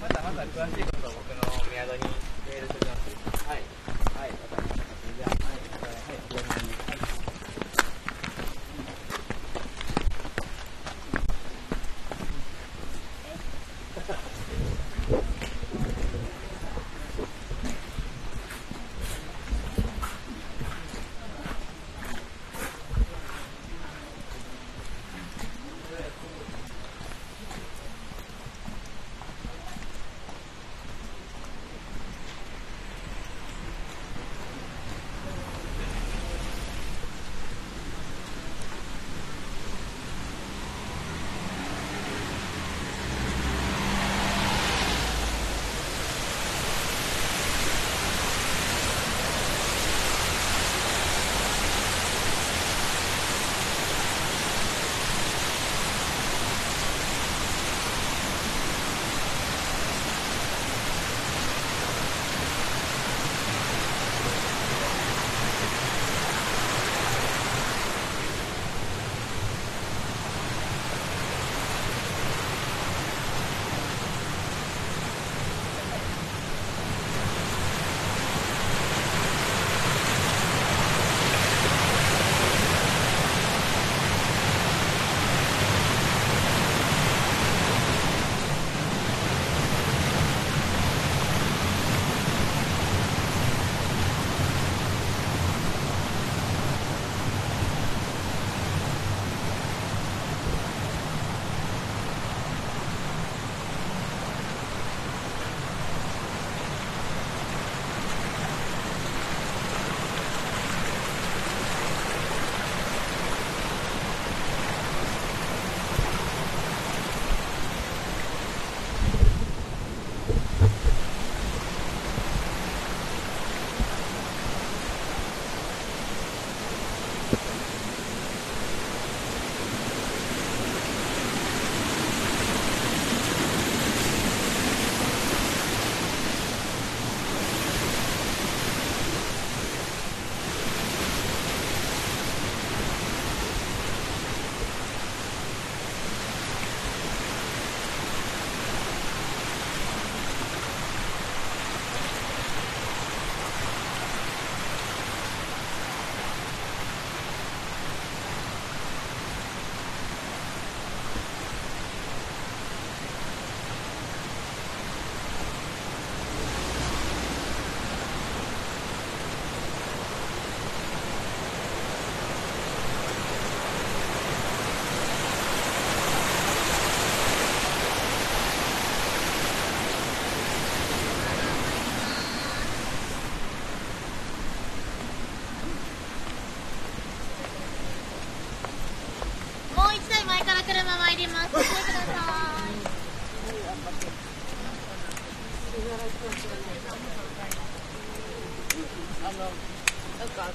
まだまだ詳しい。ことを僕のメアドにメールしておきます。はい。はい、わかりました。じゃあ、はい、はい、お願い。はい。ます。ご注意ください。あの、なんかあの、